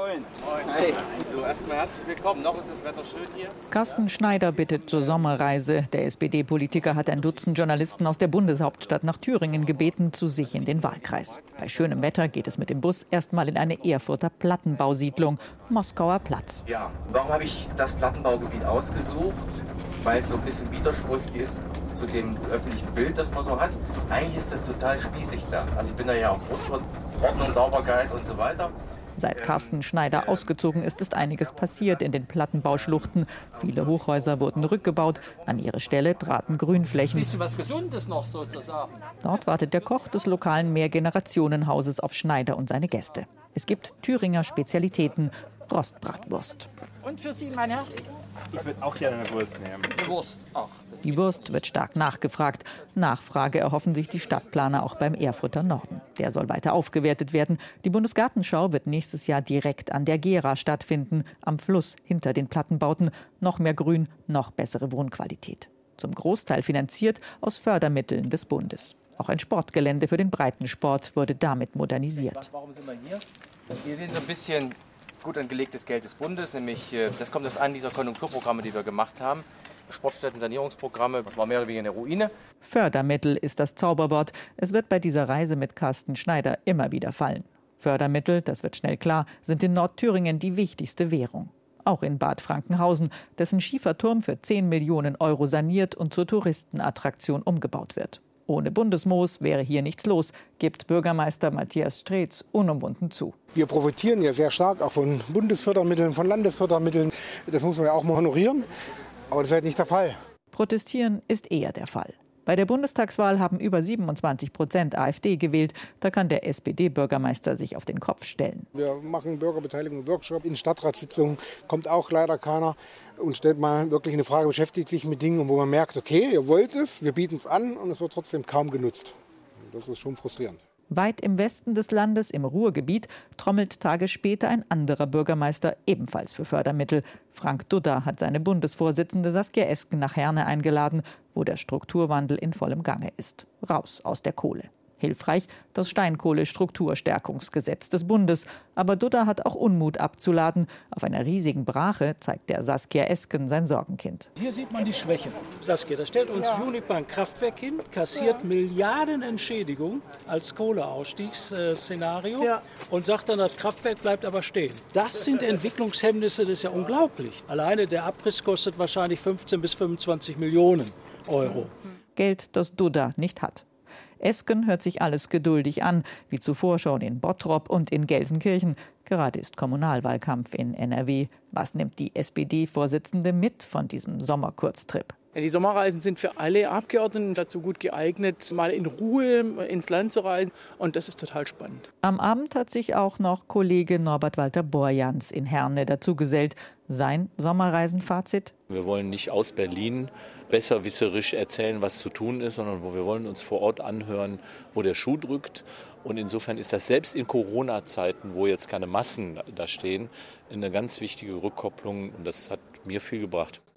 Moin. Hi. So, erstmal herzlich willkommen. Noch ist das Wetter schön hier. Carsten Schneider bittet zur Sommerreise. Der SPD-Politiker hat ein Dutzend Journalisten aus der Bundeshauptstadt nach Thüringen gebeten, zu sich in den Wahlkreis. Bei schönem Wetter geht es mit dem Bus erstmal in eine Erfurter Plattenbausiedlung, Moskauer Platz. Ja, warum habe ich das Plattenbaugebiet ausgesucht? Weil es so ein bisschen widersprüchlich ist zu dem öffentlichen Bild, das man so hat. Eigentlich ist das total spießig da. Also ich bin da ja auch groß Ordnung, Sauberkeit und so weiter. Seit Carsten Schneider ausgezogen ist, ist einiges passiert in den Plattenbauschluchten. Viele Hochhäuser wurden rückgebaut. An ihre Stelle traten Grünflächen. was Gesundes noch sozusagen. Dort wartet der Koch des lokalen Mehrgenerationenhauses auf Schneider und seine Gäste. Es gibt Thüringer Spezialitäten, Rostbratwurst. Und für Sie, mein Herr? Ich würde auch gerne eine Wurst nehmen. Eine Wurst. Ach, die Wurst wird stark nachgefragt. Nachfrage erhoffen sich die Stadtplaner auch beim Erfurter Norden. Der soll weiter aufgewertet werden. Die Bundesgartenschau wird nächstes Jahr direkt an der Gera stattfinden, am Fluss hinter den Plattenbauten. Noch mehr Grün, noch bessere Wohnqualität. Zum Großteil finanziert aus Fördermitteln des Bundes. Auch ein Sportgelände für den Breitensport wurde damit modernisiert. Warum sind wir hier? Wir sehen so ein bisschen gut angelegtes Geld des Bundes, nämlich äh, das kommt aus einem dieser Konjunkturprogramme, die wir gemacht haben. Sportstätten-Sanierungsprogramme, das war mehr oder weniger eine Ruine. Fördermittel ist das Zauberwort. Es wird bei dieser Reise mit Carsten Schneider immer wieder fallen. Fördermittel, das wird schnell klar, sind in Nordthüringen die wichtigste Währung. Auch in Bad Frankenhausen, dessen Schieferturm für 10 Millionen Euro saniert und zur Touristenattraktion umgebaut wird. Ohne Bundesmoos wäre hier nichts los, gibt Bürgermeister Matthias Streetz unumwunden zu. Wir profitieren ja sehr stark auch von Bundesfördermitteln, von Landesfördermitteln. Das muss man ja auch mal honorieren. Aber das ist halt nicht der Fall. Protestieren ist eher der Fall. Bei der Bundestagswahl haben über 27 Prozent AfD gewählt. Da kann der SPD-Bürgermeister sich auf den Kopf stellen. Wir machen Bürgerbeteiligung, Workshop. In Stadtratssitzungen kommt auch leider keiner und stellt mal wirklich eine Frage, beschäftigt sich mit Dingen, wo man merkt, okay, ihr wollt es, wir bieten es an und es wird trotzdem kaum genutzt. Das ist schon frustrierend. Weit im Westen des Landes, im Ruhrgebiet, trommelt Tage später ein anderer Bürgermeister ebenfalls für Fördermittel. Frank Dudda hat seine Bundesvorsitzende Saskia Esken nach Herne eingeladen, wo der Strukturwandel in vollem Gange ist. Raus aus der Kohle. Hilfreich das Steinkohlestrukturstärkungsgesetz des Bundes. Aber Dudda hat auch Unmut abzuladen. Auf einer riesigen Brache zeigt der Saskia Esken sein Sorgenkind. Hier sieht man die Schwäche. Saskia, da stellt uns ja. Unipa ein Kraftwerk hin, kassiert ja. Milliarden Entschädigung als Kohleausstiegsszenario ja. und sagt dann, das Kraftwerk bleibt aber stehen. Das sind Entwicklungshemmnisse, das ist ja unglaublich. Alleine der Abriss kostet wahrscheinlich 15 bis 25 Millionen Euro. Geld, das Dudda nicht hat. Esken hört sich alles geduldig an, wie zuvor schon in Bottrop und in Gelsenkirchen. Gerade ist Kommunalwahlkampf in NRW. Was nimmt die SPD-Vorsitzende mit von diesem Sommerkurztrip? Die Sommerreisen sind für alle Abgeordneten dazu gut geeignet, mal in Ruhe ins Land zu reisen. Und das ist total spannend. Am Abend hat sich auch noch Kollege Norbert Walter Borjans in Herne dazugesellt. Sein Sommerreisenfazit? Wir wollen nicht aus Berlin besserwisserisch erzählen, was zu tun ist, sondern wir wollen uns vor Ort anhören, wo der Schuh drückt. Und insofern ist das selbst in Corona-Zeiten, wo jetzt keine Massen da stehen, eine ganz wichtige Rückkopplung. Und das hat mir viel gebracht.